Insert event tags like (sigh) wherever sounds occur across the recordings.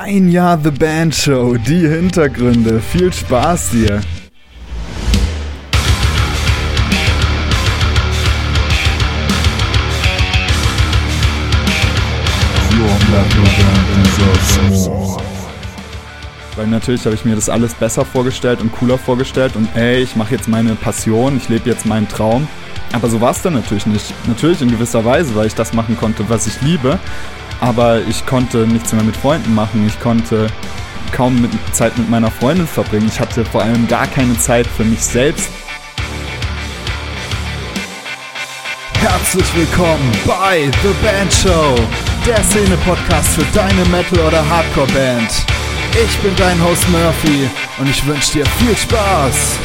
Ein Jahr The Band Show, die Hintergründe. Viel Spaß dir. Weil natürlich habe ich mir das alles besser vorgestellt und cooler vorgestellt und ey, ich mache jetzt meine Passion, ich lebe jetzt meinen Traum. Aber so war es dann natürlich nicht. Natürlich in gewisser Weise, weil ich das machen konnte, was ich liebe. Aber ich konnte nichts mehr mit Freunden machen. Ich konnte kaum mit Zeit mit meiner Freundin verbringen. Ich hatte vor allem gar keine Zeit für mich selbst. Herzlich willkommen bei The Band Show, der Szene-Podcast für deine Metal- oder Hardcore-Band. Ich bin dein Host Murphy und ich wünsche dir viel Spaß.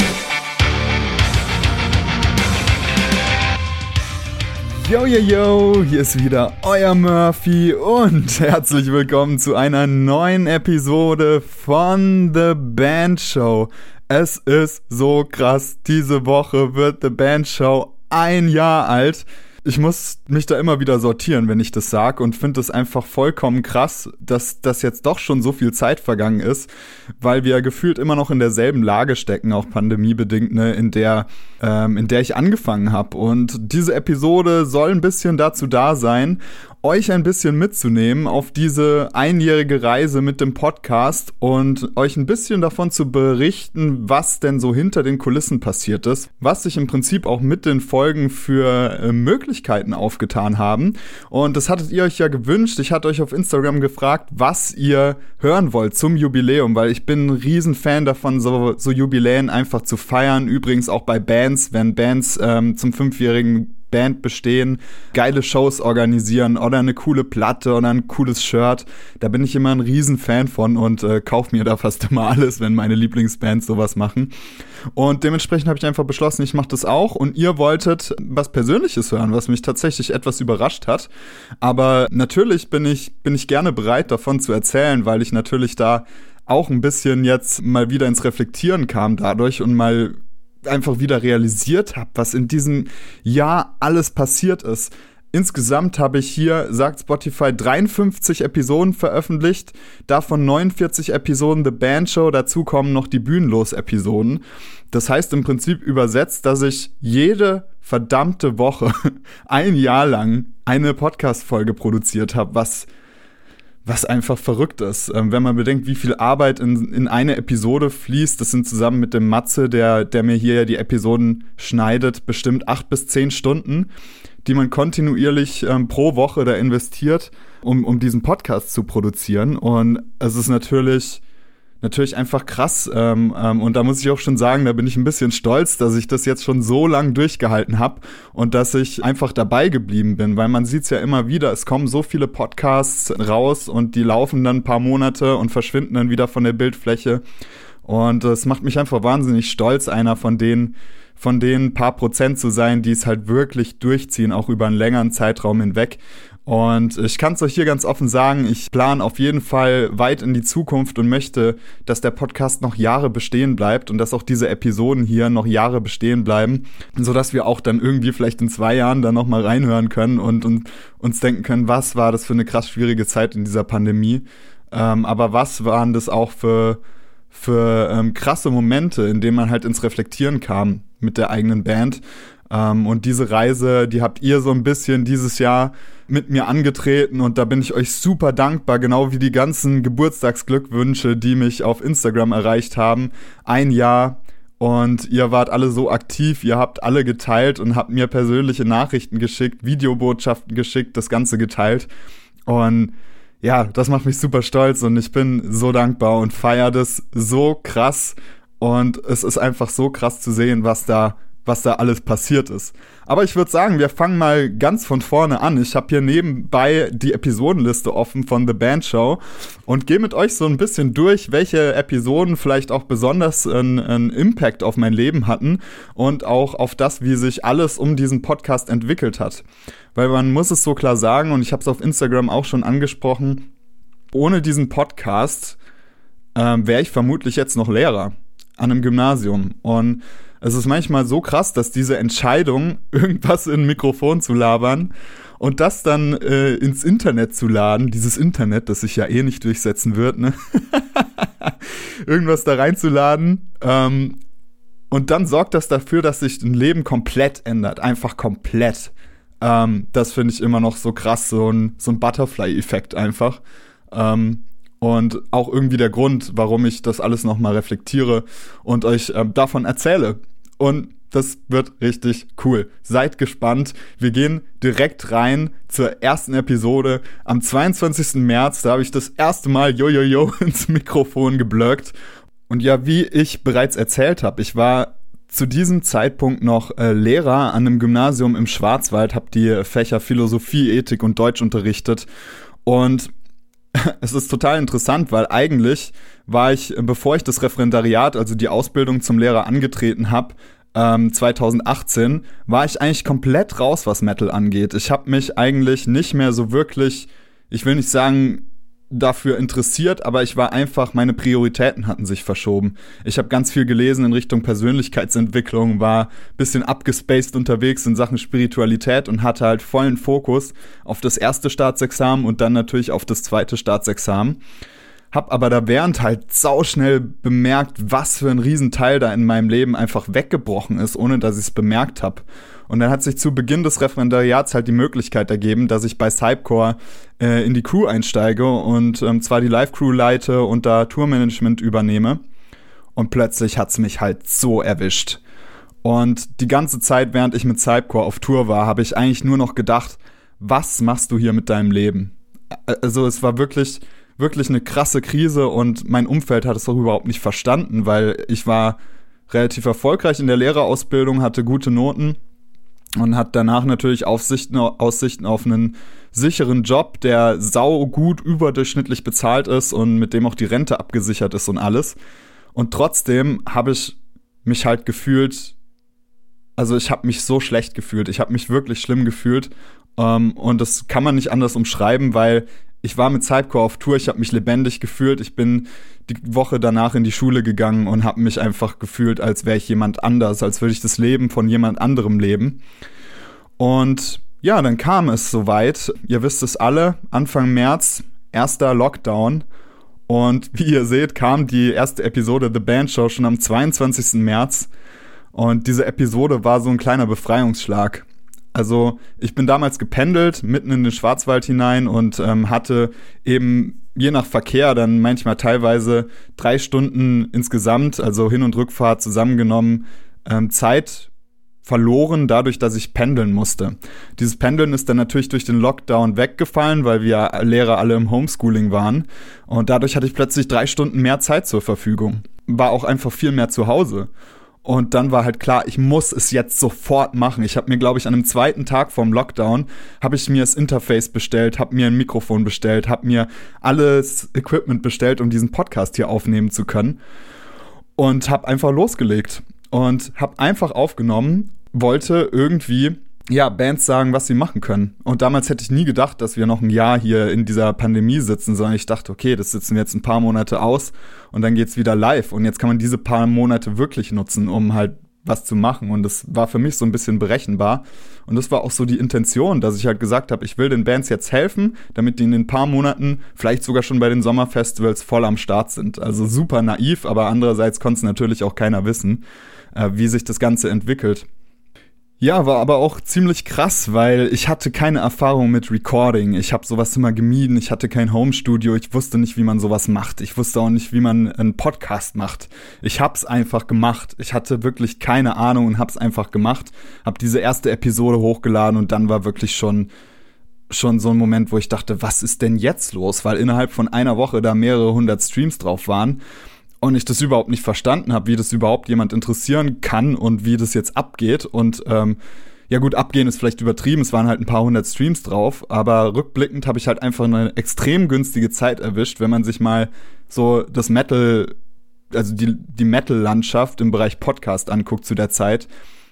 Yo, yo, yo, hier ist wieder euer Murphy und (laughs) herzlich willkommen zu einer neuen Episode von The Band Show. Es ist so krass, diese Woche wird The Band Show ein Jahr alt ich muss mich da immer wieder sortieren, wenn ich das sag und finde es einfach vollkommen krass, dass das jetzt doch schon so viel Zeit vergangen ist, weil wir gefühlt immer noch in derselben Lage stecken, auch pandemiebedingt, ne, in der ähm, in der ich angefangen habe. Und diese Episode soll ein bisschen dazu da sein, euch ein bisschen mitzunehmen auf diese einjährige Reise mit dem Podcast und euch ein bisschen davon zu berichten, was denn so hinter den Kulissen passiert ist, was sich im Prinzip auch mit den Folgen für äh, Möglichkeiten aufgetan haben. Und das hattet ihr euch ja gewünscht. Ich hatte euch auf Instagram gefragt, was ihr hören wollt zum Jubiläum, weil ich bin ein Riesenfan davon, so, so Jubiläen einfach zu feiern. Übrigens auch bei Bands, wenn Bands ähm, zum fünfjährigen Band bestehen, geile Shows organisieren oder eine coole Platte oder ein cooles Shirt. Da bin ich immer ein Riesenfan von und äh, kaufe mir da fast immer alles, wenn meine Lieblingsbands sowas machen. Und dementsprechend habe ich einfach beschlossen, ich mache das auch. Und ihr wolltet was Persönliches hören, was mich tatsächlich etwas überrascht hat. Aber natürlich bin ich, bin ich gerne bereit, davon zu erzählen, weil ich natürlich da auch ein bisschen jetzt mal wieder ins Reflektieren kam dadurch und mal einfach wieder realisiert habe, was in diesem Jahr alles passiert ist. Insgesamt habe ich hier, sagt Spotify, 53 Episoden veröffentlicht, davon 49 Episoden The Band Show, dazu kommen noch die Bühnenlos-Episoden. Das heißt im Prinzip übersetzt, dass ich jede verdammte Woche (laughs) ein Jahr lang eine Podcast-Folge produziert habe, was was einfach verrückt ist. Ähm, wenn man bedenkt, wie viel Arbeit in, in eine Episode fließt, das sind zusammen mit dem Matze, der, der mir hier ja die Episoden schneidet, bestimmt acht bis zehn Stunden, die man kontinuierlich ähm, pro Woche da investiert, um, um diesen Podcast zu produzieren. Und es ist natürlich natürlich einfach krass. Ähm, ähm, und da muss ich auch schon sagen, da bin ich ein bisschen stolz, dass ich das jetzt schon so lang durchgehalten habe und dass ich einfach dabei geblieben bin, weil man sieht es ja immer wieder, es kommen so viele Podcasts raus und die laufen dann ein paar Monate und verschwinden dann wieder von der Bildfläche. Und es macht mich einfach wahnsinnig stolz, einer von denen, von den paar Prozent zu sein, die es halt wirklich durchziehen, auch über einen längeren Zeitraum hinweg. Und ich kann es euch hier ganz offen sagen, ich plane auf jeden Fall weit in die Zukunft und möchte, dass der Podcast noch Jahre bestehen bleibt und dass auch diese Episoden hier noch Jahre bestehen bleiben, sodass wir auch dann irgendwie vielleicht in zwei Jahren dann nochmal reinhören können und, und uns denken können, was war das für eine krass schwierige Zeit in dieser Pandemie. Ähm, aber was waren das auch für, für ähm, krasse Momente, in denen man halt ins Reflektieren kam mit der eigenen Band. Ähm, und diese Reise, die habt ihr so ein bisschen dieses Jahr mit mir angetreten und da bin ich euch super dankbar, genau wie die ganzen Geburtstagsglückwünsche, die mich auf Instagram erreicht haben. Ein Jahr und ihr wart alle so aktiv, ihr habt alle geteilt und habt mir persönliche Nachrichten geschickt, Videobotschaften geschickt, das Ganze geteilt. Und ja, das macht mich super stolz und ich bin so dankbar und feiere das so krass. Und es ist einfach so krass zu sehen, was da was da alles passiert ist. Aber ich würde sagen, wir fangen mal ganz von vorne an. Ich habe hier nebenbei die Episodenliste offen von The Band Show und gehe mit euch so ein bisschen durch, welche Episoden vielleicht auch besonders einen, Impact auf mein Leben hatten und auch auf das, wie sich alles um diesen Podcast entwickelt hat. Weil man muss es so klar sagen, und ich habe es auf Instagram auch schon angesprochen, ohne diesen Podcast ähm, wäre ich vermutlich jetzt noch Lehrer. an einem Gymnasium. Und es ist manchmal so krass, dass diese Entscheidung, irgendwas in ein Mikrofon zu labern und das dann äh, ins Internet zu laden, dieses Internet, das sich ja eh nicht durchsetzen wird, ne? (laughs) irgendwas da reinzuladen, ähm, und dann sorgt das dafür, dass sich ein Leben komplett ändert. Einfach komplett. Ähm, das finde ich immer noch so krass, so ein, so ein Butterfly-Effekt einfach. Ähm, und auch irgendwie der Grund, warum ich das alles nochmal reflektiere und euch äh, davon erzähle. Und das wird richtig cool. Seid gespannt. Wir gehen direkt rein zur ersten Episode. Am 22. März, da habe ich das erste Mal Jojojo (laughs) ins Mikrofon geblöckt und ja, wie ich bereits erzählt habe, ich war zu diesem Zeitpunkt noch äh, Lehrer an einem Gymnasium im Schwarzwald, habe die Fächer Philosophie, Ethik und Deutsch unterrichtet. Und (laughs) es ist total interessant, weil eigentlich war ich, bevor ich das Referendariat, also die Ausbildung zum Lehrer angetreten habe, ähm, 2018, war ich eigentlich komplett raus, was Metal angeht. Ich habe mich eigentlich nicht mehr so wirklich, ich will nicht sagen, dafür interessiert, aber ich war einfach, meine Prioritäten hatten sich verschoben. Ich habe ganz viel gelesen in Richtung Persönlichkeitsentwicklung, war bisschen abgespaced unterwegs in Sachen Spiritualität und hatte halt vollen Fokus auf das erste Staatsexamen und dann natürlich auf das zweite Staatsexamen. Hab aber da während halt sauschnell bemerkt, was für ein Riesenteil da in meinem Leben einfach weggebrochen ist, ohne dass ich es bemerkt habe. Und dann hat sich zu Beginn des Referendariats halt die Möglichkeit ergeben, dass ich bei Cypcore äh, in die Crew einsteige und ähm, zwar die Live-Crew leite und da Tourmanagement übernehme. Und plötzlich hat's mich halt so erwischt. Und die ganze Zeit, während ich mit Cypcore auf Tour war, habe ich eigentlich nur noch gedacht, was machst du hier mit deinem Leben? Also es war wirklich, wirklich eine krasse Krise und mein Umfeld hat es auch überhaupt nicht verstanden, weil ich war relativ erfolgreich in der Lehrerausbildung, hatte gute Noten und hat danach natürlich Aussichten, Aussichten auf einen sicheren Job, der sau gut überdurchschnittlich bezahlt ist und mit dem auch die Rente abgesichert ist und alles. Und trotzdem habe ich mich halt gefühlt, also ich habe mich so schlecht gefühlt, ich habe mich wirklich schlimm gefühlt ähm, und das kann man nicht anders umschreiben, weil ich war mit Cypcore auf Tour, ich habe mich lebendig gefühlt, ich bin die Woche danach in die Schule gegangen und habe mich einfach gefühlt, als wäre ich jemand anders, als würde ich das Leben von jemand anderem leben. Und ja, dann kam es soweit. Ihr wisst es alle, Anfang März, erster Lockdown. Und (laughs) wie ihr seht, kam die erste Episode The Band Show schon am 22. März. Und diese Episode war so ein kleiner Befreiungsschlag. Also ich bin damals gependelt, mitten in den Schwarzwald hinein und ähm, hatte eben je nach Verkehr dann manchmal teilweise drei Stunden insgesamt, also Hin- und Rückfahrt zusammengenommen, ähm, Zeit verloren, dadurch, dass ich pendeln musste. Dieses Pendeln ist dann natürlich durch den Lockdown weggefallen, weil wir Lehrer alle im Homeschooling waren. Und dadurch hatte ich plötzlich drei Stunden mehr Zeit zur Verfügung. War auch einfach viel mehr zu Hause. Und dann war halt klar, ich muss es jetzt sofort machen. Ich habe mir, glaube ich, an einem zweiten Tag vom Lockdown habe ich mir das Interface bestellt, habe mir ein Mikrofon bestellt, habe mir alles Equipment bestellt, um diesen Podcast hier aufnehmen zu können. Und habe einfach losgelegt und habe einfach aufgenommen, wollte irgendwie ja, Bands sagen, was sie machen können. Und damals hätte ich nie gedacht, dass wir noch ein Jahr hier in dieser Pandemie sitzen, sondern ich dachte, okay, das sitzen wir jetzt ein paar Monate aus und dann geht's wieder live. Und jetzt kann man diese paar Monate wirklich nutzen, um halt was zu machen. Und das war für mich so ein bisschen berechenbar. Und das war auch so die Intention, dass ich halt gesagt habe, ich will den Bands jetzt helfen, damit die in den paar Monaten, vielleicht sogar schon bei den Sommerfestivals, voll am Start sind. Also super naiv, aber andererseits konnte es natürlich auch keiner wissen, äh, wie sich das Ganze entwickelt. Ja, war aber auch ziemlich krass, weil ich hatte keine Erfahrung mit Recording. Ich habe sowas immer gemieden. Ich hatte kein Homestudio. Ich wusste nicht, wie man sowas macht. Ich wusste auch nicht, wie man einen Podcast macht. Ich hab's einfach gemacht. Ich hatte wirklich keine Ahnung und hab's einfach gemacht. Hab diese erste Episode hochgeladen und dann war wirklich schon schon so ein Moment, wo ich dachte, was ist denn jetzt los? Weil innerhalb von einer Woche da mehrere hundert Streams drauf waren und ich das überhaupt nicht verstanden habe, wie das überhaupt jemand interessieren kann und wie das jetzt abgeht. Und ähm, ja gut, abgehen ist vielleicht übertrieben, es waren halt ein paar hundert Streams drauf, aber rückblickend habe ich halt einfach eine extrem günstige Zeit erwischt, wenn man sich mal so das Metal, also die, die Metal-Landschaft im Bereich Podcast anguckt zu der Zeit,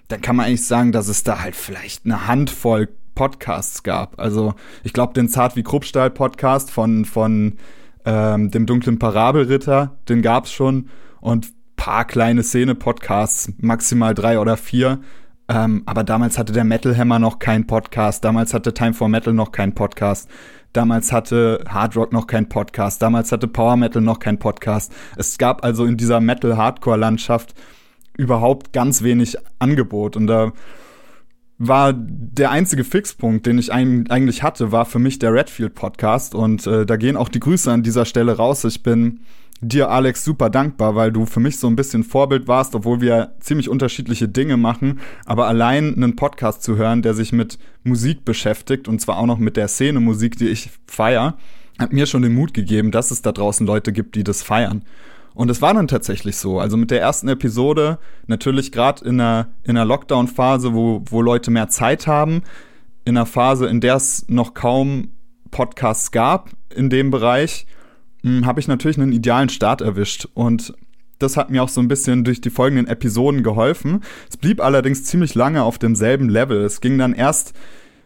dann kann man eigentlich sagen, dass es da halt vielleicht eine Handvoll Podcasts gab. Also ich glaube, den Zart wie Kruppstahl Podcast von, von ähm, dem dunklen Parabelritter, den gab's schon. Und paar kleine Szene-Podcasts, maximal drei oder vier. Ähm, aber damals hatte der Metal Hammer noch keinen Podcast, damals hatte Time for Metal noch keinen Podcast, damals hatte Hard Rock noch keinen Podcast, damals hatte Power Metal noch keinen Podcast. Es gab also in dieser Metal-Hardcore-Landschaft überhaupt ganz wenig Angebot und da war der einzige Fixpunkt, den ich eigentlich hatte, war für mich der Redfield Podcast und äh, da gehen auch die Grüße an dieser Stelle raus. Ich bin dir, Alex, super dankbar, weil du für mich so ein bisschen Vorbild warst, obwohl wir ziemlich unterschiedliche Dinge machen. Aber allein einen Podcast zu hören, der sich mit Musik beschäftigt und zwar auch noch mit der Szene Musik, die ich feier, hat mir schon den Mut gegeben, dass es da draußen Leute gibt, die das feiern. Und es war dann tatsächlich so. Also mit der ersten Episode, natürlich gerade in einer, in einer Lockdown-Phase, wo, wo Leute mehr Zeit haben, in einer Phase, in der es noch kaum Podcasts gab in dem Bereich, hm, habe ich natürlich einen idealen Start erwischt. Und das hat mir auch so ein bisschen durch die folgenden Episoden geholfen. Es blieb allerdings ziemlich lange auf demselben Level. Es ging dann erst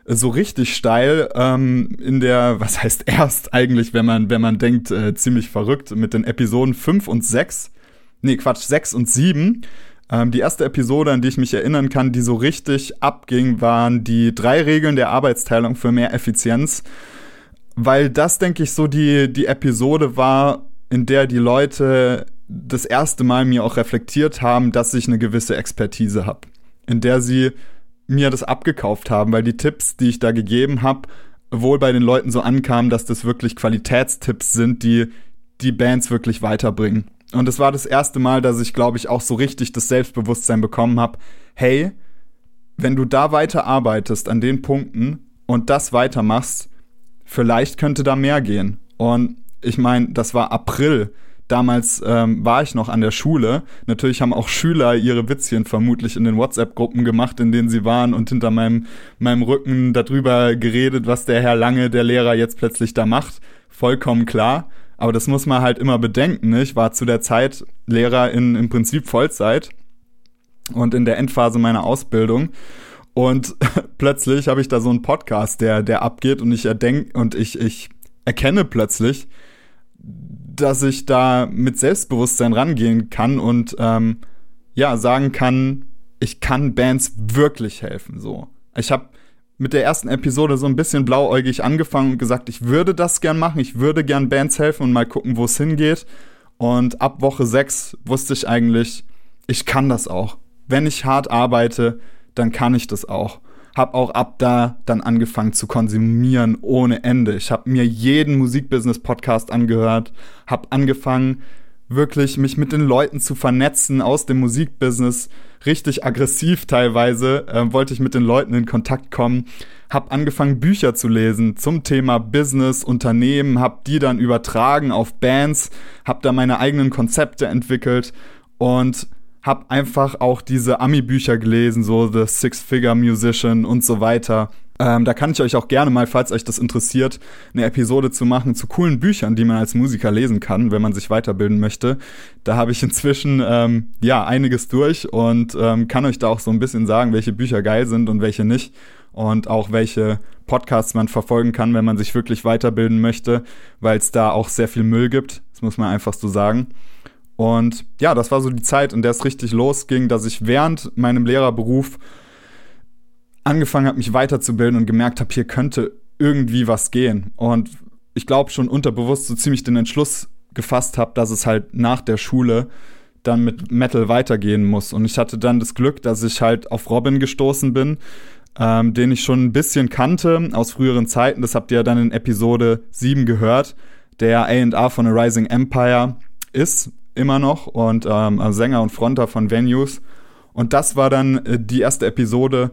so richtig steil ähm, in der, was heißt erst eigentlich, wenn man, wenn man denkt, äh, ziemlich verrückt, mit den Episoden 5 und 6. Nee, Quatsch, 6 und 7. Ähm, die erste Episode, an die ich mich erinnern kann, die so richtig abging, waren die drei Regeln der Arbeitsteilung für mehr Effizienz weil das, denke ich, so die, die Episode war, in der die Leute das erste Mal mir auch reflektiert haben, dass ich eine gewisse Expertise habe. In der sie mir das abgekauft haben, weil die Tipps, die ich da gegeben habe, wohl bei den Leuten so ankamen, dass das wirklich Qualitätstipps sind, die die Bands wirklich weiterbringen. Und es war das erste Mal, dass ich, glaube ich, auch so richtig das Selbstbewusstsein bekommen habe, hey, wenn du da weiter arbeitest an den Punkten und das weitermachst, vielleicht könnte da mehr gehen. Und ich meine, das war April. Damals ähm, war ich noch an der Schule. Natürlich haben auch Schüler ihre Witzchen vermutlich in den WhatsApp-Gruppen gemacht, in denen sie waren und hinter meinem, meinem Rücken darüber geredet, was der Herr Lange, der Lehrer, jetzt plötzlich da macht. Vollkommen klar. Aber das muss man halt immer bedenken. Ich war zu der Zeit Lehrer in im Prinzip Vollzeit und in der Endphase meiner Ausbildung. Und (laughs) plötzlich habe ich da so einen Podcast, der, der abgeht und ich erdenke und ich, ich erkenne plötzlich, dass ich da mit Selbstbewusstsein rangehen kann und ähm, ja, sagen kann, ich kann Bands wirklich helfen. So. Ich habe mit der ersten Episode so ein bisschen blauäugig angefangen und gesagt, ich würde das gern machen, ich würde gern Bands helfen und mal gucken, wo es hingeht. Und ab Woche 6 wusste ich eigentlich, ich kann das auch. Wenn ich hart arbeite, dann kann ich das auch. Hab auch ab da dann angefangen zu konsumieren ohne Ende. Ich habe mir jeden Musikbusiness-Podcast angehört, hab angefangen, wirklich mich mit den Leuten zu vernetzen aus dem Musikbusiness. Richtig aggressiv teilweise äh, wollte ich mit den Leuten in Kontakt kommen. Hab angefangen Bücher zu lesen zum Thema Business, Unternehmen, hab die dann übertragen auf Bands, hab da meine eigenen Konzepte entwickelt und habe einfach auch diese Ami-Bücher gelesen, so The Six-Figure Musician und so weiter. Ähm, da kann ich euch auch gerne mal, falls euch das interessiert, eine Episode zu machen zu coolen Büchern, die man als Musiker lesen kann, wenn man sich weiterbilden möchte. Da habe ich inzwischen ähm, ja einiges durch und ähm, kann euch da auch so ein bisschen sagen, welche Bücher geil sind und welche nicht und auch welche Podcasts man verfolgen kann, wenn man sich wirklich weiterbilden möchte, weil es da auch sehr viel Müll gibt. Das muss man einfach so sagen. Und ja, das war so die Zeit, in der es richtig losging, dass ich während meinem Lehrerberuf angefangen habe, mich weiterzubilden und gemerkt habe, hier könnte irgendwie was gehen. Und ich glaube schon unterbewusst so ziemlich den Entschluss gefasst habe, dass es halt nach der Schule dann mit Metal weitergehen muss. Und ich hatte dann das Glück, dass ich halt auf Robin gestoßen bin, ähm, den ich schon ein bisschen kannte aus früheren Zeiten. Das habt ihr ja dann in Episode 7 gehört, der A&R von A Rising Empire ist immer noch und ähm, also Sänger und Fronter von Venues. Und das war dann äh, die erste Episode.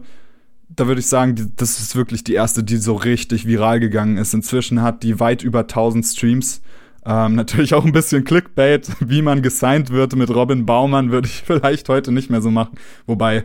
Da würde ich sagen, die, das ist wirklich die erste, die so richtig viral gegangen ist. Inzwischen hat die weit über 1000 Streams. Ähm, (laughs) natürlich auch ein bisschen Clickbait, (laughs) wie man gesigned wird mit Robin Baumann, würde ich (laughs) vielleicht heute nicht mehr so machen. Wobei,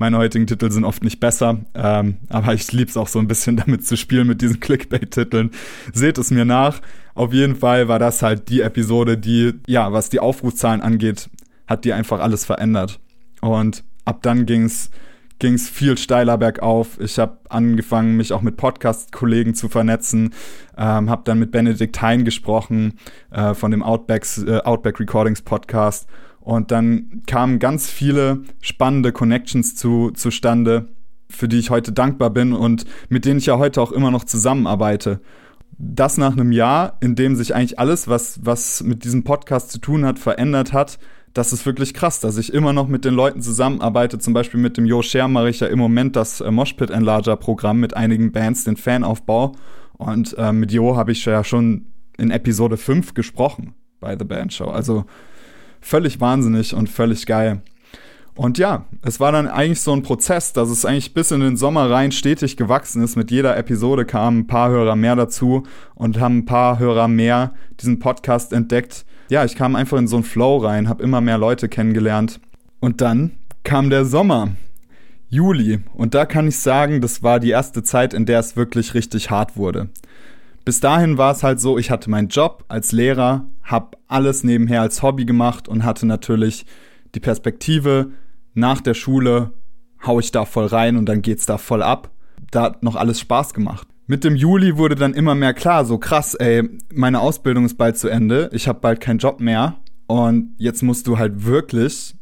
meine heutigen Titel sind oft nicht besser, ähm, aber ich liebe es auch so ein bisschen (laughs) damit zu spielen mit diesen Clickbait-Titeln. Seht es mir nach. Auf jeden Fall war das halt die Episode, die, ja, was die Aufrufzahlen angeht, hat die einfach alles verändert. Und ab dann ging's ging's viel steiler bergauf. Ich habe angefangen, mich auch mit Podcast-Kollegen zu vernetzen, ähm, habe dann mit Benedikt Hein gesprochen äh, von dem Outbacks, äh, Outback Recordings Podcast Und dann kamen ganz viele spannende Connections zu, zustande, für die ich heute dankbar bin und mit denen ich ja heute auch immer noch zusammenarbeite. Das nach einem Jahr, in dem sich eigentlich alles, was, was mit diesem Podcast zu tun hat, verändert hat, das ist wirklich krass, dass ich immer noch mit den Leuten zusammenarbeite. Zum Beispiel mit dem Jo Scher mache ich ja im Moment das äh, Moshpit Enlarger Programm mit einigen Bands, den Fanaufbau. Und äh, mit Jo habe ich ja schon in Episode 5 gesprochen bei The Band Show. Also völlig wahnsinnig und völlig geil. Und ja, es war dann eigentlich so ein Prozess, dass es eigentlich bis in den Sommer rein stetig gewachsen ist. Mit jeder Episode kamen ein paar Hörer mehr dazu und haben ein paar Hörer mehr diesen Podcast entdeckt. Ja, ich kam einfach in so einen Flow rein, habe immer mehr Leute kennengelernt. Und dann kam der Sommer, Juli. Und da kann ich sagen, das war die erste Zeit, in der es wirklich richtig hart wurde. Bis dahin war es halt so, ich hatte meinen Job als Lehrer, habe alles nebenher als Hobby gemacht und hatte natürlich die Perspektive, nach der Schule hau ich da voll rein und dann geht's da voll ab. Da hat noch alles Spaß gemacht. Mit dem Juli wurde dann immer mehr klar, so krass, ey, meine Ausbildung ist bald zu Ende, ich habe bald keinen Job mehr und jetzt musst du halt wirklich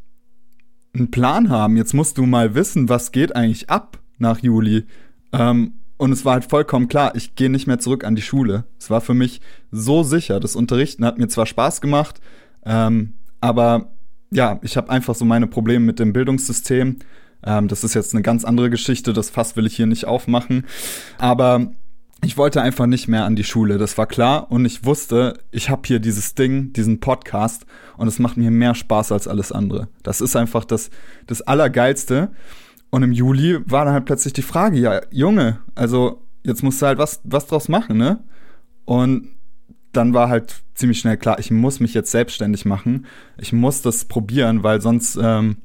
einen Plan haben. Jetzt musst du mal wissen, was geht eigentlich ab nach Juli. Ähm, und es war halt vollkommen klar, ich gehe nicht mehr zurück an die Schule. Es war für mich so sicher. Das Unterrichten hat mir zwar Spaß gemacht, ähm, aber ja, ich habe einfach so meine Probleme mit dem Bildungssystem. Ähm, das ist jetzt eine ganz andere Geschichte, das Fass will ich hier nicht aufmachen. Aber ich wollte einfach nicht mehr an die Schule, das war klar. Und ich wusste, ich habe hier dieses Ding, diesen Podcast und es macht mir mehr Spaß als alles andere. Das ist einfach das, das Allergeilste. Und im Juli war dann halt plötzlich die Frage, ja, Junge, also jetzt musst du halt was, was draus machen, ne? Und dann war halt ziemlich schnell klar, ich muss mich jetzt selbstständig machen. Ich muss das probieren, weil sonst, ähm,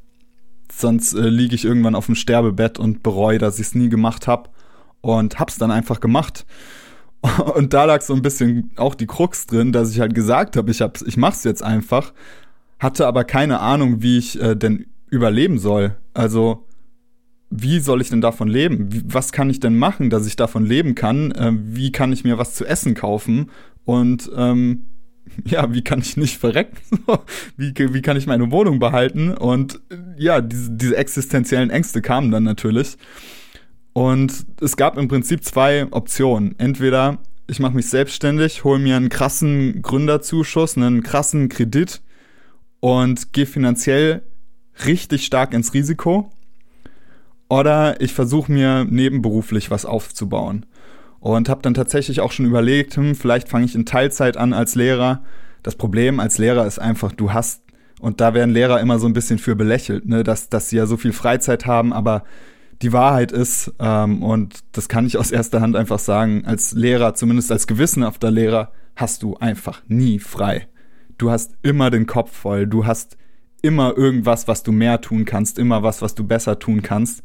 sonst äh, liege ich irgendwann auf dem Sterbebett und bereue, dass ich es nie gemacht habe. Und hab's dann einfach gemacht. (laughs) Und da lag so ein bisschen auch die Krux drin, dass ich halt gesagt habe, ich, hab, ich mach's jetzt einfach, hatte aber keine Ahnung, wie ich äh, denn überleben soll. Also wie soll ich denn davon leben? Was kann ich denn machen, dass ich davon leben kann? Äh, wie kann ich mir was zu essen kaufen? Und ähm, (laughs) ja, wie kann ich nicht verrecken? (laughs) wie, wie kann ich meine Wohnung behalten? Und ja, diese, diese existenziellen Ängste kamen dann natürlich. Und es gab im Prinzip zwei Optionen. Entweder ich mache mich selbstständig, hole mir einen krassen Gründerzuschuss, einen krassen Kredit und gehe finanziell richtig stark ins Risiko. Oder ich versuche mir nebenberuflich was aufzubauen und habe dann tatsächlich auch schon überlegt, hm, vielleicht fange ich in Teilzeit an als Lehrer. Das Problem als Lehrer ist einfach, du hast und da werden Lehrer immer so ein bisschen für belächelt, ne, dass dass sie ja so viel Freizeit haben, aber die Wahrheit ist ähm, und das kann ich aus erster Hand einfach sagen, als Lehrer, zumindest als gewissenhafter Lehrer, hast du einfach nie frei. Du hast immer den Kopf voll, du hast immer irgendwas, was du mehr tun kannst, immer was, was du besser tun kannst.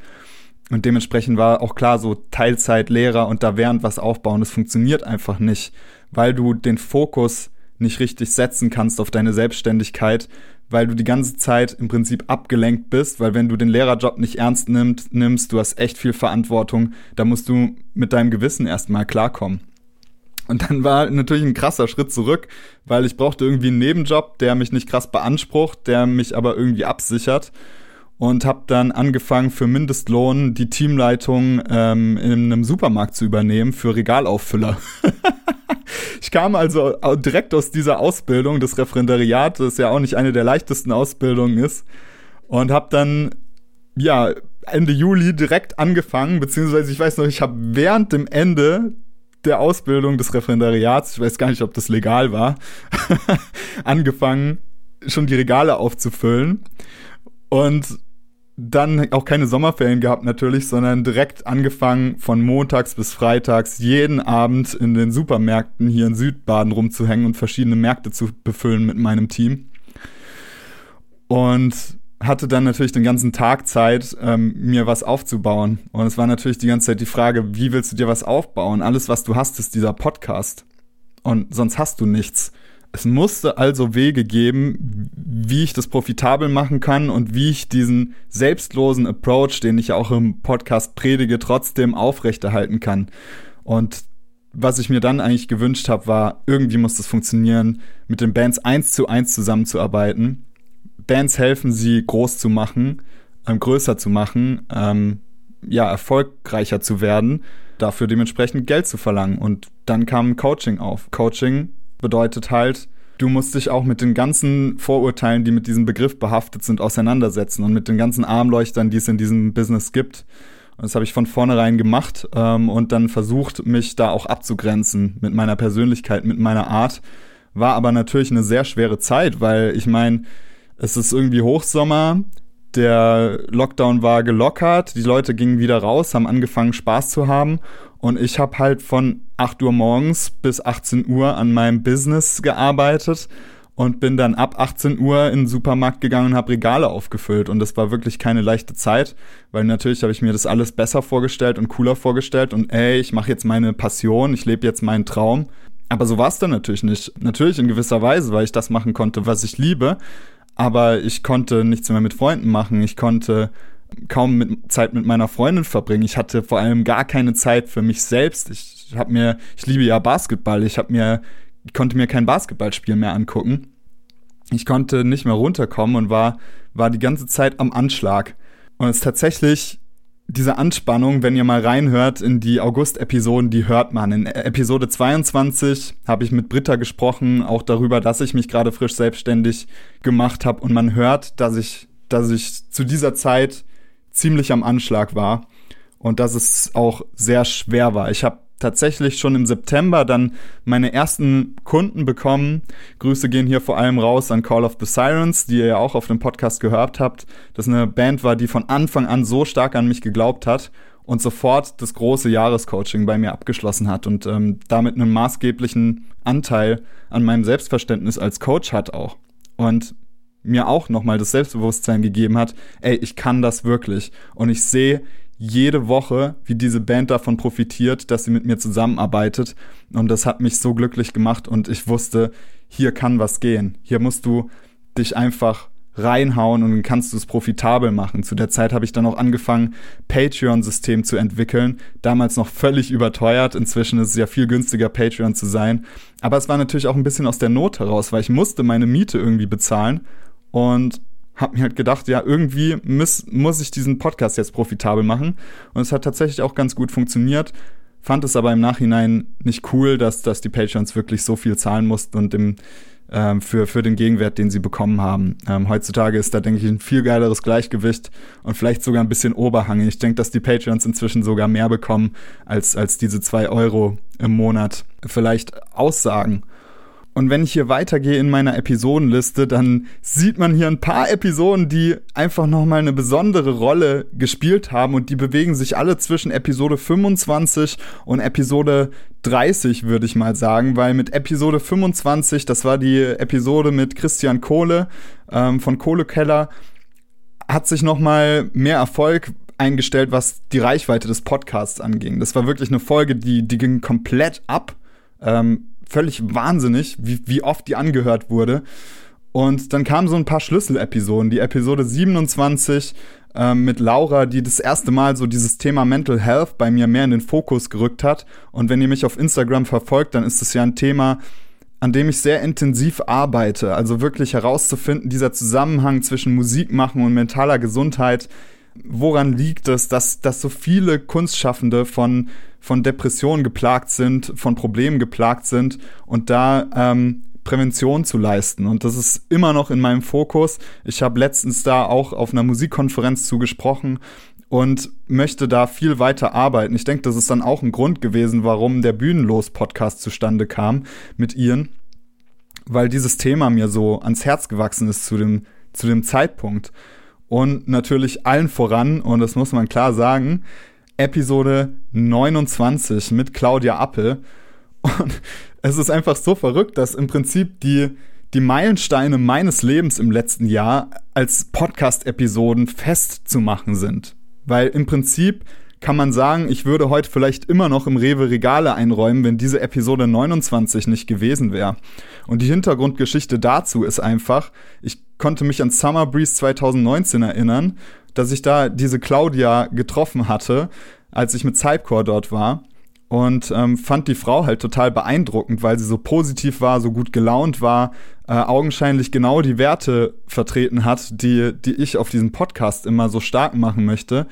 Und dementsprechend war auch klar, so Teilzeitlehrer und da während was aufbauen, das funktioniert einfach nicht, weil du den Fokus nicht richtig setzen kannst auf deine Selbstständigkeit, weil du die ganze Zeit im Prinzip abgelenkt bist, weil wenn du den Lehrerjob nicht ernst nimmst, nimmst, du hast echt viel Verantwortung, da musst du mit deinem Gewissen erstmal klarkommen. Und dann war natürlich ein krasser Schritt zurück, weil ich brauchte irgendwie einen Nebenjob, der mich nicht krass beansprucht, der mich aber irgendwie absichert und habe dann angefangen für Mindestlohn die Teamleitung ähm, in einem Supermarkt zu übernehmen für Regalauffüller. (laughs) ich kam also direkt aus dieser Ausbildung, das Referendariat, das ja auch nicht eine der leichtesten Ausbildungen ist, und habe dann ja Ende Juli direkt angefangen, beziehungsweise ich weiß noch, ich habe während dem Ende der Ausbildung des Referendariats, ich weiß gar nicht, ob das legal war, (laughs) angefangen, schon die Regale aufzufüllen. Und dann auch keine Sommerferien gehabt natürlich, sondern direkt angefangen von montags bis freitags jeden Abend in den Supermärkten hier in Südbaden rumzuhängen und verschiedene Märkte zu befüllen mit meinem Team. Und hatte dann natürlich den ganzen Tag Zeit, ähm, mir was aufzubauen. Und es war natürlich die ganze Zeit die Frage, wie willst du dir was aufbauen? Alles, was du hast, ist dieser Podcast. Und sonst hast du nichts. Es musste also Wege geben, wie ich das profitabel machen kann und wie ich diesen selbstlosen Approach, den ich ja auch im Podcast predige, trotzdem aufrechterhalten kann. Und was ich mir dann eigentlich gewünscht habe, war, irgendwie muss das funktionieren, mit den Bands eins zu eins zusammenzuarbeiten, Bands helfen, sie groß zu machen, ähm, größer zu machen, ähm, ja, erfolgreicher zu werden, dafür dementsprechend Geld zu verlangen. Und dann kam Coaching auf. Coaching bedeutet halt, du musst dich auch mit den ganzen Vorurteilen, die mit diesem Begriff behaftet sind, auseinandersetzen und mit den ganzen Armleuchtern, die es in diesem Business gibt. Und das habe ich von vornherein gemacht ähm, und dann versucht, mich da auch abzugrenzen mit meiner Persönlichkeit, mit meiner Art. War aber natürlich eine sehr schwere Zeit, weil ich meine, es ist irgendwie Hochsommer, der Lockdown war gelockert, die Leute gingen wieder raus, haben angefangen Spaß zu haben und ich habe halt von 8 Uhr morgens bis 18 Uhr an meinem Business gearbeitet und bin dann ab 18 Uhr in den Supermarkt gegangen und habe Regale aufgefüllt. Und das war wirklich keine leichte Zeit, weil natürlich habe ich mir das alles besser vorgestellt und cooler vorgestellt und ey, ich mache jetzt meine Passion, ich lebe jetzt meinen Traum. Aber so war es dann natürlich nicht. Natürlich in gewisser Weise, weil ich das machen konnte, was ich liebe. Aber ich konnte nichts mehr mit Freunden machen. Ich konnte kaum mit Zeit mit meiner Freundin verbringen. Ich hatte vor allem gar keine Zeit für mich selbst. Ich habe mir, ich liebe ja Basketball. Ich habe mir, ich konnte mir kein Basketballspiel mehr angucken. Ich konnte nicht mehr runterkommen und war, war die ganze Zeit am Anschlag. Und es ist tatsächlich diese Anspannung, wenn ihr mal reinhört in die August-Episoden, die hört man. In Episode 22 habe ich mit Britta gesprochen, auch darüber, dass ich mich gerade frisch selbstständig gemacht habe und man hört, dass ich, dass ich zu dieser Zeit ziemlich am Anschlag war und dass es auch sehr schwer war. Ich habe tatsächlich schon im September dann meine ersten Kunden bekommen. Grüße gehen hier vor allem raus an Call of the Sirens, die ihr ja auch auf dem Podcast gehört habt. Das eine Band war, die von Anfang an so stark an mich geglaubt hat und sofort das große Jahrescoaching bei mir abgeschlossen hat und ähm, damit einen maßgeblichen Anteil an meinem Selbstverständnis als Coach hat auch. Und mir auch nochmal das Selbstbewusstsein gegeben hat, ey, ich kann das wirklich. Und ich sehe jede Woche, wie diese Band davon profitiert, dass sie mit mir zusammenarbeitet. Und das hat mich so glücklich gemacht und ich wusste, hier kann was gehen. Hier musst du dich einfach reinhauen und kannst du es profitabel machen. Zu der Zeit habe ich dann auch angefangen, Patreon-System zu entwickeln. Damals noch völlig überteuert. Inzwischen ist es ja viel günstiger, Patreon zu sein. Aber es war natürlich auch ein bisschen aus der Not heraus, weil ich musste meine Miete irgendwie bezahlen. Und habe mir halt gedacht, ja, irgendwie muss, muss ich diesen Podcast jetzt profitabel machen. Und es hat tatsächlich auch ganz gut funktioniert. Fand es aber im Nachhinein nicht cool, dass, dass die Patreons wirklich so viel zahlen mussten und im, ähm, für, für den Gegenwert, den sie bekommen haben. Ähm, heutzutage ist da, denke ich, ein viel geileres Gleichgewicht und vielleicht sogar ein bisschen Oberhang. Ich denke, dass die Patreons inzwischen sogar mehr bekommen, als, als diese zwei Euro im Monat vielleicht aussagen. Und wenn ich hier weitergehe in meiner Episodenliste, dann sieht man hier ein paar Episoden, die einfach nochmal eine besondere Rolle gespielt haben und die bewegen sich alle zwischen Episode 25 und Episode 30, würde ich mal sagen, weil mit Episode 25, das war die Episode mit Christian Kohle ähm, von Kohlekeller, hat sich nochmal mehr Erfolg eingestellt, was die Reichweite des Podcasts anging. Das war wirklich eine Folge, die, die ging komplett ab. Ähm, völlig wahnsinnig, wie, wie oft die angehört wurde. Und dann kamen so ein paar Schlüsselepisoden. Die Episode 27 ähm, mit Laura, die das erste Mal so dieses Thema Mental Health bei mir mehr in den Fokus gerückt hat. Und wenn ihr mich auf Instagram verfolgt, dann ist es ja ein Thema, an dem ich sehr intensiv arbeite. Also wirklich herauszufinden, dieser Zusammenhang zwischen Musik machen und mentaler Gesundheit. Woran liegt es, dass, dass so viele Kunstschaffende von von Depressionen geplagt sind, von Problemen geplagt sind und da ähm, Prävention zu leisten. Und das ist immer noch in meinem Fokus. Ich habe letztens da auch auf einer Musikkonferenz zugesprochen und möchte da viel weiter arbeiten. Ich denke, das ist dann auch ein Grund gewesen, warum der Bühnenlos-Podcast zustande kam mit Ian, weil dieses Thema mir so ans Herz gewachsen ist zu dem, zu dem Zeitpunkt. Und natürlich allen voran, und das muss man klar sagen, Episode 29 mit Claudia Appel. Und es ist einfach so verrückt, dass im Prinzip die, die Meilensteine meines Lebens im letzten Jahr als Podcast-Episoden festzumachen sind. Weil im Prinzip kann man sagen, ich würde heute vielleicht immer noch im Rewe Regale einräumen, wenn diese Episode 29 nicht gewesen wäre. Und die Hintergrundgeschichte dazu ist einfach, ich konnte mich an Summer Breeze 2019 erinnern dass ich da diese Claudia getroffen hatte, als ich mit Cypcore dort war. und ähm, fand die Frau halt total beeindruckend, weil sie so positiv war, so gut gelaunt war, äh, augenscheinlich genau die Werte vertreten hat, die, die ich auf diesem Podcast immer so stark machen möchte.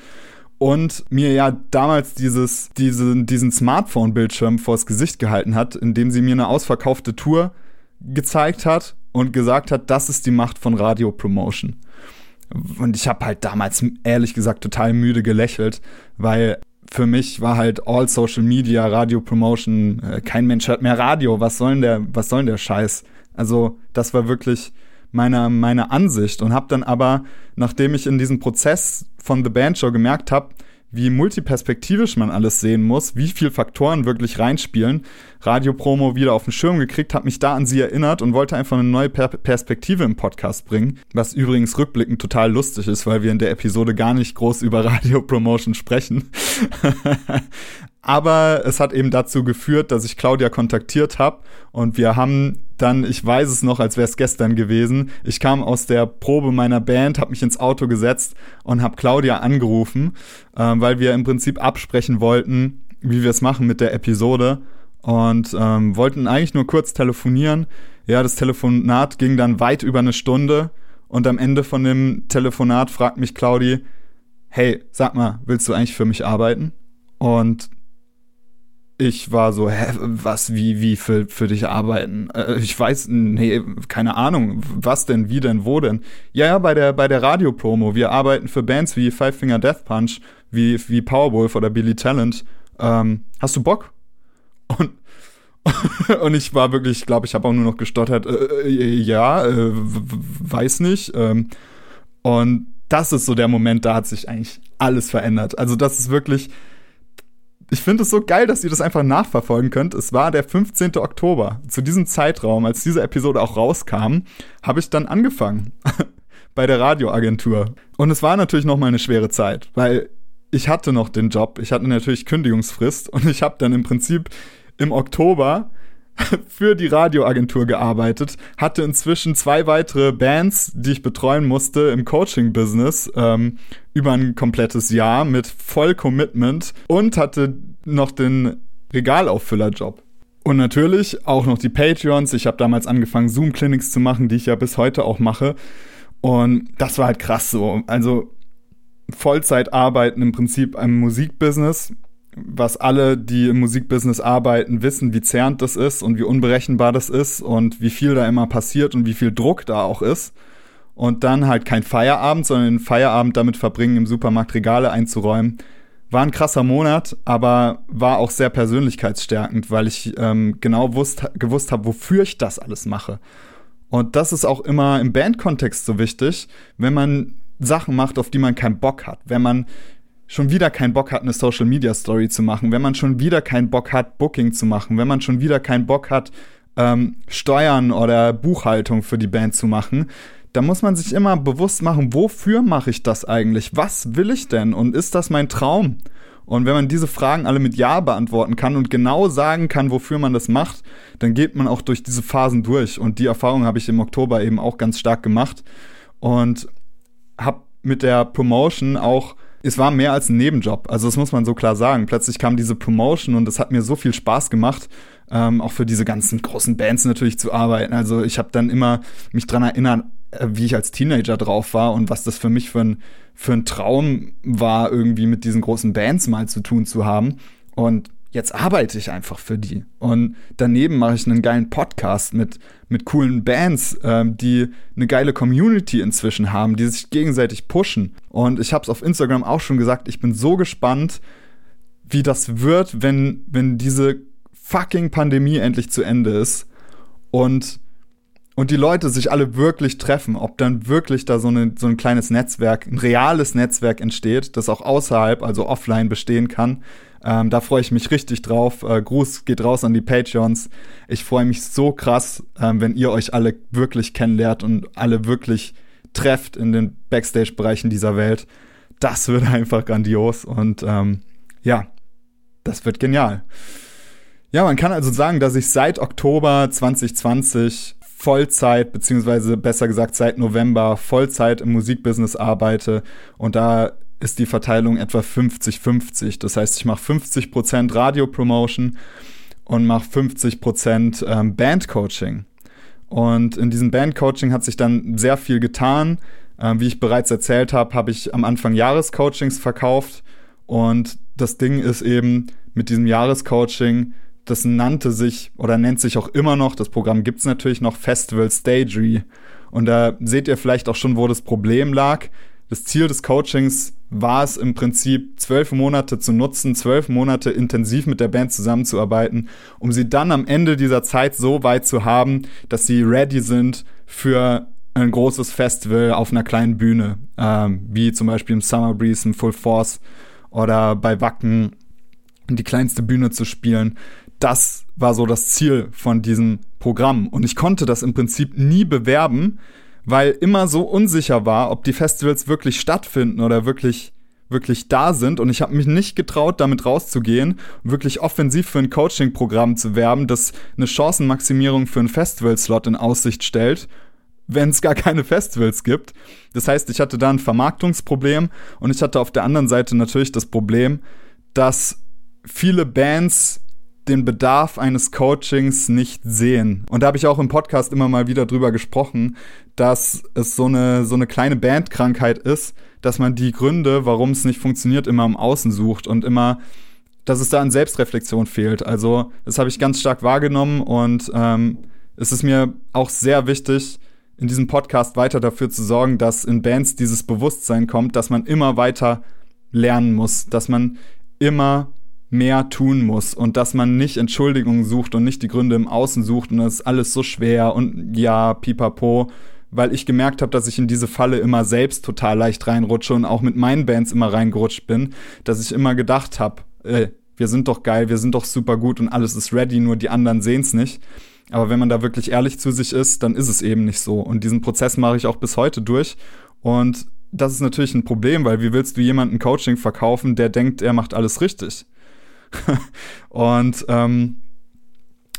Und mir ja damals dieses, diesen, diesen Smartphone-Bildschirm vors Gesicht gehalten hat, indem sie mir eine ausverkaufte Tour gezeigt hat und gesagt hat, das ist die Macht von Radio-Promotion. Und ich habe halt damals ehrlich gesagt total müde gelächelt, weil für mich war halt all Social Media, Radio Promotion, äh, kein Mensch hört mehr Radio, was soll denn der, was soll denn der Scheiß? Also, das war wirklich meine, meine Ansicht und habe dann aber, nachdem ich in diesem Prozess von The Band Show gemerkt habe, wie multiperspektivisch man alles sehen muss, wie viel Faktoren wirklich reinspielen. Radiopromo wieder auf den Schirm gekriegt, habe mich da an sie erinnert und wollte einfach eine neue per Perspektive im Podcast bringen, was übrigens rückblickend total lustig ist, weil wir in der Episode gar nicht groß über (laughs) Radiopromotion sprechen. Aber es hat eben dazu geführt, dass ich Claudia kontaktiert habe und wir haben dann, ich weiß es noch, als wäre es gestern gewesen, ich kam aus der Probe meiner Band, habe mich ins Auto gesetzt und habe Claudia angerufen, äh, weil wir im Prinzip absprechen wollten, wie wir es machen mit der Episode und ähm, wollten eigentlich nur kurz telefonieren. Ja, das Telefonat ging dann weit über eine Stunde und am Ende von dem Telefonat fragt mich Claudi, hey, sag mal, willst du eigentlich für mich arbeiten? Und ich war so, hä, was, wie, wie für, für dich arbeiten? Äh, ich weiß, nee, keine Ahnung, was denn, wie denn, wo denn? Ja, ja, bei der, bei der Radiopromo. Wir arbeiten für Bands wie Five Finger Death Punch, wie, wie Powerwolf oder Billy Talent. Ähm, hast du Bock? Und, (laughs) und ich war wirklich, ich glaube, ich habe auch nur noch gestottert, äh, äh ja, äh, weiß nicht. Ähm, und das ist so der Moment, da hat sich eigentlich alles verändert. Also das ist wirklich, ich finde es so geil, dass ihr das einfach nachverfolgen könnt. Es war der 15. Oktober. Zu diesem Zeitraum, als diese Episode auch rauskam, habe ich dann angefangen (laughs) bei der Radioagentur. Und es war natürlich noch mal eine schwere Zeit, weil ich hatte noch den Job, ich hatte natürlich Kündigungsfrist und ich habe dann im Prinzip im Oktober (laughs) für die Radioagentur gearbeitet, hatte inzwischen zwei weitere Bands, die ich betreuen musste im Coaching-Business ähm, über ein komplettes Jahr mit voll Commitment und hatte noch den Regalauffüller-Job. Und natürlich auch noch die Patreons. Ich habe damals angefangen, Zoom-Clinics zu machen, die ich ja bis heute auch mache. Und das war halt krass so. Also Vollzeit arbeiten im Prinzip im Musikbusiness was alle, die im Musikbusiness arbeiten, wissen, wie zerrend das ist und wie unberechenbar das ist und wie viel da immer passiert und wie viel Druck da auch ist. Und dann halt kein Feierabend, sondern den Feierabend damit verbringen, im Supermarkt Regale einzuräumen. War ein krasser Monat, aber war auch sehr persönlichkeitsstärkend, weil ich ähm, genau wusst, gewusst habe, wofür ich das alles mache. Und das ist auch immer im Bandkontext so wichtig, wenn man Sachen macht, auf die man keinen Bock hat. Wenn man schon wieder keinen Bock hat, eine Social Media Story zu machen, wenn man schon wieder keinen Bock hat, Booking zu machen, wenn man schon wieder keinen Bock hat, ähm, Steuern oder Buchhaltung für die Band zu machen, da muss man sich immer bewusst machen, wofür mache ich das eigentlich? Was will ich denn? Und ist das mein Traum? Und wenn man diese Fragen alle mit Ja beantworten kann und genau sagen kann, wofür man das macht, dann geht man auch durch diese Phasen durch. Und die Erfahrung habe ich im Oktober eben auch ganz stark gemacht und habe mit der Promotion auch es war mehr als ein Nebenjob. Also das muss man so klar sagen. Plötzlich kam diese Promotion und es hat mir so viel Spaß gemacht, ähm, auch für diese ganzen großen Bands natürlich zu arbeiten. Also ich habe dann immer mich dran erinnert, äh, wie ich als Teenager drauf war und was das für mich für ein, für ein Traum war, irgendwie mit diesen großen Bands mal zu tun zu haben. Und jetzt arbeite ich einfach für die. Und daneben mache ich einen geilen Podcast mit, mit coolen Bands, ähm, die eine geile Community inzwischen haben, die sich gegenseitig pushen. Und ich habe es auf Instagram auch schon gesagt, ich bin so gespannt, wie das wird, wenn, wenn diese fucking Pandemie endlich zu Ende ist und, und die Leute sich alle wirklich treffen, ob dann wirklich da so, eine, so ein kleines Netzwerk, ein reales Netzwerk entsteht, das auch außerhalb, also offline bestehen kann ähm, da freue ich mich richtig drauf. Äh, Gruß geht raus an die Patreons. Ich freue mich so krass, ähm, wenn ihr euch alle wirklich kennenlernt und alle wirklich trefft in den Backstage-Bereichen dieser Welt. Das wird (laughs) einfach grandios und ähm, ja, das wird genial. Ja, man kann also sagen, dass ich seit Oktober 2020 Vollzeit, beziehungsweise besser gesagt seit November Vollzeit im Musikbusiness arbeite und da ist die Verteilung etwa 50-50. Das heißt, ich mache 50% Radio-Promotion und mache 50% ähm, Band-Coaching. Und in diesem Band-Coaching hat sich dann sehr viel getan. Ähm, wie ich bereits erzählt habe, habe ich am Anfang Jahrescoachings verkauft. Und das Ding ist eben mit diesem Jahrescoaching, das nannte sich oder nennt sich auch immer noch, das Programm gibt es natürlich noch, Festival Stagery. Und da seht ihr vielleicht auch schon, wo das Problem lag. Das Ziel des Coachings war es im Prinzip, zwölf Monate zu nutzen, zwölf Monate intensiv mit der Band zusammenzuarbeiten, um sie dann am Ende dieser Zeit so weit zu haben, dass sie ready sind für ein großes Festival auf einer kleinen Bühne, ähm, wie zum Beispiel im Summer Breeze, im Full Force oder bei Wacken die kleinste Bühne zu spielen. Das war so das Ziel von diesem Programm. Und ich konnte das im Prinzip nie bewerben, weil immer so unsicher war, ob die Festivals wirklich stattfinden oder wirklich wirklich da sind und ich habe mich nicht getraut, damit rauszugehen wirklich offensiv für ein Coaching-Programm zu werben, das eine Chancenmaximierung für einen Festival-Slot in Aussicht stellt, wenn es gar keine Festivals gibt. Das heißt, ich hatte da ein Vermarktungsproblem und ich hatte auf der anderen Seite natürlich das Problem, dass viele Bands den Bedarf eines Coachings nicht sehen. Und da habe ich auch im Podcast immer mal wieder drüber gesprochen, dass es so eine, so eine kleine Bandkrankheit ist, dass man die Gründe, warum es nicht funktioniert, immer im Außen sucht und immer, dass es da an Selbstreflexion fehlt. Also das habe ich ganz stark wahrgenommen und ähm, es ist mir auch sehr wichtig, in diesem Podcast weiter dafür zu sorgen, dass in Bands dieses Bewusstsein kommt, dass man immer weiter lernen muss, dass man immer mehr tun muss und dass man nicht Entschuldigungen sucht und nicht die Gründe im Außen sucht und das ist alles so schwer und ja, pipapo, weil ich gemerkt habe, dass ich in diese Falle immer selbst total leicht reinrutsche und auch mit meinen Bands immer reingerutscht bin, dass ich immer gedacht habe, ey, wir sind doch geil, wir sind doch super gut und alles ist ready, nur die anderen sehen's nicht. Aber wenn man da wirklich ehrlich zu sich ist, dann ist es eben nicht so. Und diesen Prozess mache ich auch bis heute durch. Und das ist natürlich ein Problem, weil wie willst du jemanden Coaching verkaufen, der denkt, er macht alles richtig? (laughs) und ähm,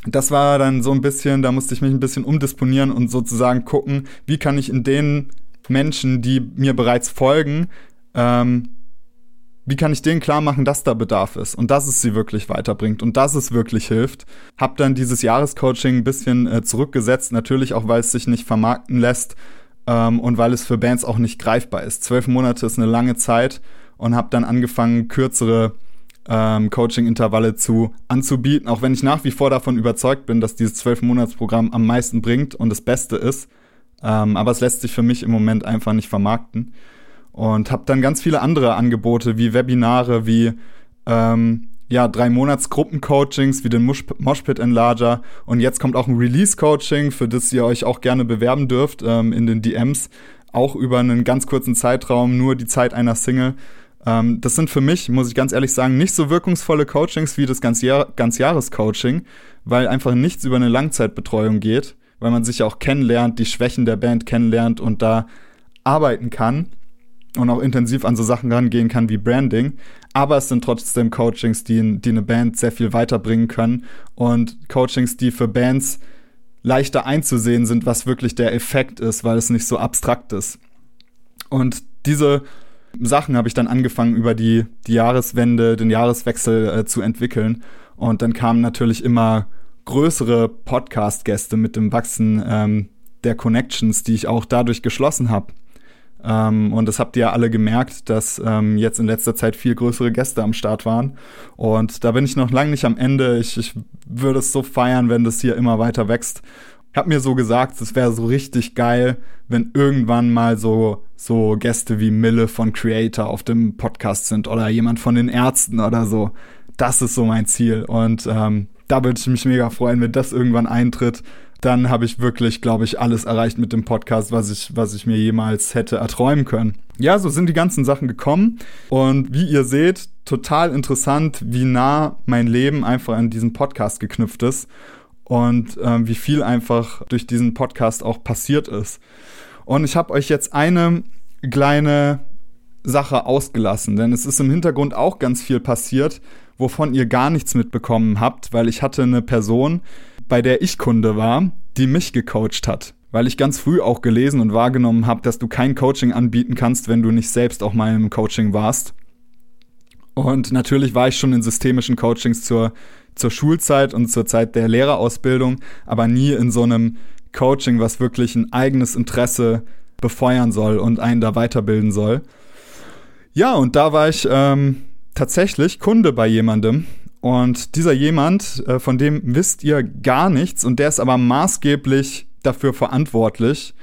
das war dann so ein bisschen, da musste ich mich ein bisschen umdisponieren und sozusagen gucken, wie kann ich in den Menschen, die mir bereits folgen, ähm, wie kann ich denen klar machen, dass da Bedarf ist und dass es sie wirklich weiterbringt und dass es wirklich hilft. Hab dann dieses Jahrescoaching ein bisschen äh, zurückgesetzt, natürlich auch, weil es sich nicht vermarkten lässt ähm, und weil es für Bands auch nicht greifbar ist. Zwölf Monate ist eine lange Zeit und habe dann angefangen, kürzere ähm, Coaching-Intervalle zu anzubieten, auch wenn ich nach wie vor davon überzeugt bin, dass dieses Zwölf-Monats-Programm am meisten bringt und das Beste ist. Ähm, aber es lässt sich für mich im Moment einfach nicht vermarkten. Und habe dann ganz viele andere Angebote wie Webinare, wie ähm, ja, drei Monats Gruppencoachings wie den Moshpit Enlarger und jetzt kommt auch ein Release Coaching, für das ihr euch auch gerne bewerben dürft ähm, in den DMs, auch über einen ganz kurzen Zeitraum, nur die Zeit einer Single. Ähm, das sind für mich, muss ich ganz ehrlich sagen, nicht so wirkungsvolle Coachings wie das Ganzjahr Ganzjahres-Coaching, weil einfach nichts über eine Langzeitbetreuung geht, weil man sich ja auch kennenlernt, die Schwächen der Band kennenlernt und da arbeiten kann und auch intensiv an so Sachen rangehen kann wie Branding. Aber es sind trotzdem Coachings, die, die eine Band sehr viel weiterbringen können und Coachings, die für Bands leichter einzusehen sind, was wirklich der Effekt ist, weil es nicht so abstrakt ist. Und diese Sachen habe ich dann angefangen, über die, die Jahreswende, den Jahreswechsel äh, zu entwickeln. Und dann kamen natürlich immer größere Podcast-Gäste mit dem Wachsen ähm, der Connections, die ich auch dadurch geschlossen habe. Ähm, und das habt ihr ja alle gemerkt, dass ähm, jetzt in letzter Zeit viel größere Gäste am Start waren. Und da bin ich noch lange nicht am Ende. Ich, ich würde es so feiern, wenn das hier immer weiter wächst. Ich habe mir so gesagt, es wäre so richtig geil, wenn irgendwann mal so so Gäste wie Mille von Creator auf dem Podcast sind oder jemand von den Ärzten oder so. Das ist so mein Ziel und ähm, da würde ich mich mega freuen, wenn das irgendwann eintritt. Dann habe ich wirklich, glaube ich, alles erreicht mit dem Podcast, was ich, was ich mir jemals hätte erträumen können. Ja, so sind die ganzen Sachen gekommen. Und wie ihr seht, total interessant, wie nah mein Leben einfach an diesen Podcast geknüpft ist und ähm, wie viel einfach durch diesen Podcast auch passiert ist. Und ich habe euch jetzt eine kleine Sache ausgelassen, denn es ist im Hintergrund auch ganz viel passiert, wovon ihr gar nichts mitbekommen habt, weil ich hatte eine Person, bei der ich Kunde war, die mich gecoacht hat. weil ich ganz früh auch gelesen und wahrgenommen habe, dass du kein Coaching anbieten kannst, wenn du nicht selbst auch mal im Coaching warst. Und natürlich war ich schon in systemischen Coachings zur, zur Schulzeit und zur Zeit der Lehrerausbildung, aber nie in so einem Coaching, was wirklich ein eigenes Interesse befeuern soll und einen da weiterbilden soll. Ja, und da war ich ähm, tatsächlich Kunde bei jemandem. Und dieser jemand, äh, von dem wisst ihr gar nichts und der ist aber maßgeblich dafür verantwortlich,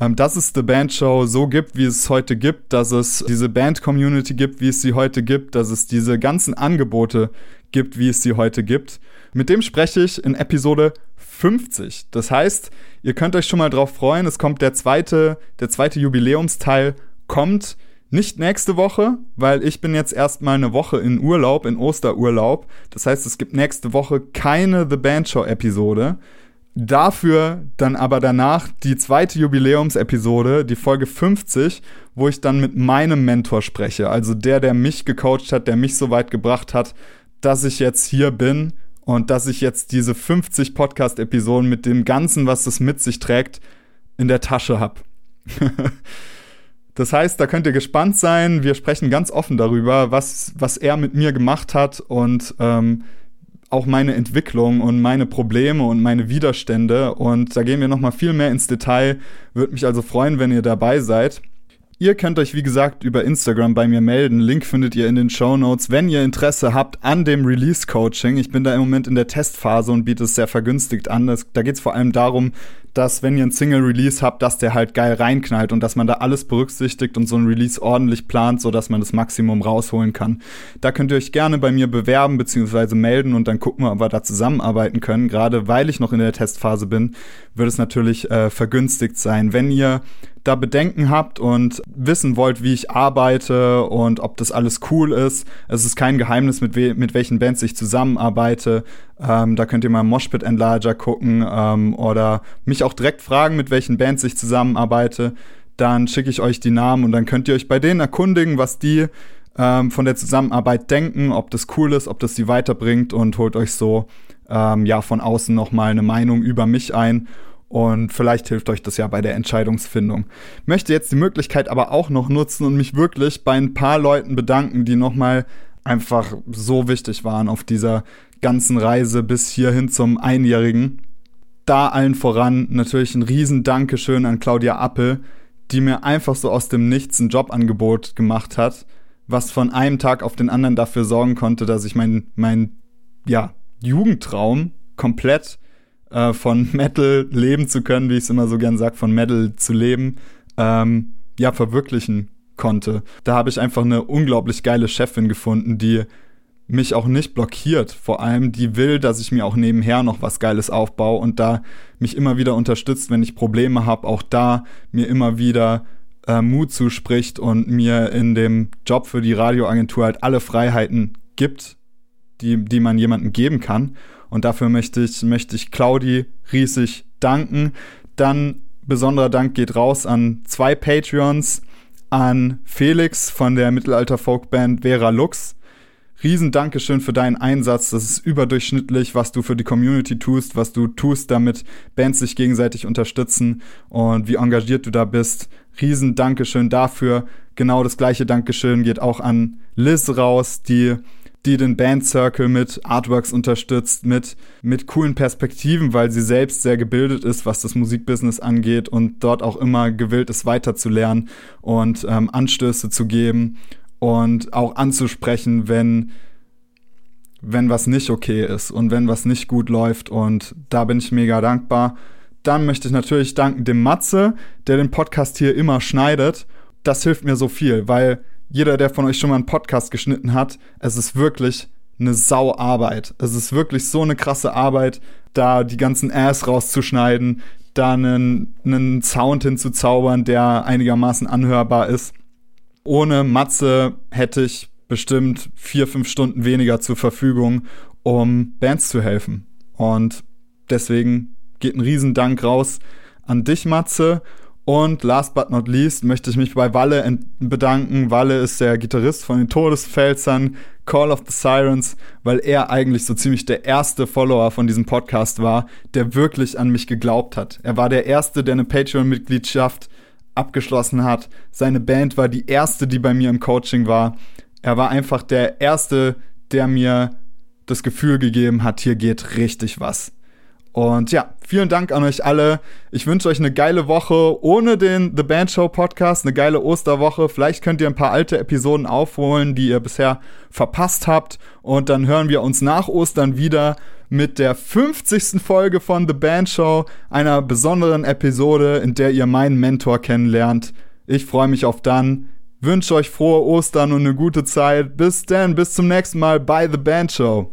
ähm, dass es The Band Show so gibt, wie es heute gibt, dass es diese Band-Community gibt, wie es sie heute gibt, dass es diese ganzen Angebote gibt, wie es sie heute gibt. Mit dem spreche ich in Episode 50. Das heißt, ihr könnt euch schon mal drauf freuen, es kommt der zweite, der zweite Jubiläumsteil kommt nicht nächste Woche, weil ich bin jetzt erstmal eine Woche in Urlaub, in Osterurlaub. Das heißt, es gibt nächste Woche keine The Band Show Episode. Dafür dann aber danach die zweite Jubiläumsepisode, die Folge 50, wo ich dann mit meinem Mentor spreche. Also der, der mich gecoacht hat, der mich so weit gebracht hat, dass ich jetzt hier bin und dass ich jetzt diese 50 Podcast-Episoden mit dem Ganzen, was es mit sich trägt, in der Tasche habe. (laughs) das heißt, da könnt ihr gespannt sein. Wir sprechen ganz offen darüber, was, was er mit mir gemacht hat und ähm, auch meine Entwicklung und meine Probleme und meine Widerstände. Und da gehen wir nochmal viel mehr ins Detail. Würde mich also freuen, wenn ihr dabei seid. Ihr könnt euch, wie gesagt, über Instagram bei mir melden. Link findet ihr in den Show Notes, wenn ihr Interesse habt an dem Release-Coaching. Ich bin da im Moment in der Testphase und biete es sehr vergünstigt an. Das, da geht es vor allem darum, dass wenn ihr einen Single-Release habt, dass der halt geil reinknallt und dass man da alles berücksichtigt und so ein Release ordentlich plant, so dass man das Maximum rausholen kann. Da könnt ihr euch gerne bei mir bewerben bzw. melden und dann gucken wir, ob wir da zusammenarbeiten können. Gerade weil ich noch in der Testphase bin, wird es natürlich äh, vergünstigt sein. Wenn ihr da Bedenken habt und wissen wollt, wie ich arbeite und ob das alles cool ist. Es ist kein Geheimnis, mit, we mit welchen Bands ich zusammenarbeite. Ähm, da könnt ihr mal Moshpit Enlarger gucken ähm, oder mich auch direkt fragen, mit welchen Bands ich zusammenarbeite. Dann schicke ich euch die Namen und dann könnt ihr euch bei denen erkundigen, was die ähm, von der Zusammenarbeit denken, ob das cool ist, ob das sie weiterbringt und holt euch so ähm, ja von außen nochmal eine Meinung über mich ein und vielleicht hilft euch das ja bei der Entscheidungsfindung. Möchte jetzt die Möglichkeit aber auch noch nutzen und mich wirklich bei ein paar Leuten bedanken, die nochmal einfach so wichtig waren auf dieser ganzen Reise bis hierhin zum Einjährigen. Da allen voran natürlich ein riesen Dankeschön an Claudia Appel, die mir einfach so aus dem Nichts ein Jobangebot gemacht hat, was von einem Tag auf den anderen dafür sorgen konnte, dass ich mein, mein ja, Jugendtraum komplett äh, von (laughs) Metal leben zu können, wie ich es immer so gern sage, von Metal zu leben, ähm, ja, verwirklichen konnte. Da habe ich einfach eine unglaublich geile Chefin gefunden, die mich auch nicht blockiert. Vor allem, die will, dass ich mir auch nebenher noch was Geiles aufbaue und da mich immer wieder unterstützt, wenn ich Probleme habe, auch da mir immer wieder äh, Mut zuspricht und mir in dem Job für die Radioagentur halt alle Freiheiten gibt, die, die man jemandem geben kann. Und dafür möchte ich, möchte ich Claudi riesig danken. Dann besonderer Dank geht raus an zwei Patreons, an Felix von der Mittelalter-Folkband Vera Lux. Riesen Dankeschön für deinen Einsatz. Das ist überdurchschnittlich, was du für die Community tust, was du tust, damit Bands sich gegenseitig unterstützen und wie engagiert du da bist. Riesen Dankeschön dafür. Genau das gleiche Dankeschön geht auch an Liz raus, die die den Band Circle mit Artworks unterstützt, mit, mit coolen Perspektiven, weil sie selbst sehr gebildet ist, was das Musikbusiness angeht und dort auch immer gewillt ist, weiterzulernen und ähm, Anstöße zu geben und auch anzusprechen, wenn, wenn was nicht okay ist und wenn was nicht gut läuft. Und da bin ich mega dankbar. Dann möchte ich natürlich danken dem Matze, der den Podcast hier immer schneidet. Das hilft mir so viel, weil jeder, der von euch schon mal einen Podcast geschnitten hat, es ist wirklich eine Sauarbeit. Es ist wirklich so eine krasse Arbeit, da die ganzen Ass rauszuschneiden, da einen, einen Sound hinzuzaubern, der einigermaßen anhörbar ist. Ohne Matze hätte ich bestimmt vier, fünf Stunden weniger zur Verfügung, um Bands zu helfen. Und deswegen geht ein Riesendank raus an dich, Matze. Und last but not least möchte ich mich bei Walle bedanken. Walle ist der Gitarrist von den Todesfelsern, Call of the Sirens, weil er eigentlich so ziemlich der erste Follower von diesem Podcast war, der wirklich an mich geglaubt hat. Er war der erste, der eine Patreon-Mitgliedschaft abgeschlossen hat. Seine Band war die erste, die bei mir im Coaching war. Er war einfach der erste, der mir das Gefühl gegeben hat, hier geht richtig was. Und ja, vielen Dank an euch alle. Ich wünsche euch eine geile Woche ohne den The Band Show Podcast, eine geile Osterwoche. Vielleicht könnt ihr ein paar alte Episoden aufholen, die ihr bisher verpasst habt. Und dann hören wir uns nach Ostern wieder mit der 50. Folge von The Band Show, einer besonderen Episode, in der ihr meinen Mentor kennenlernt. Ich freue mich auf dann. Wünsche euch frohe Ostern und eine gute Zeit. Bis dann, bis zum nächsten Mal bei The Band Show.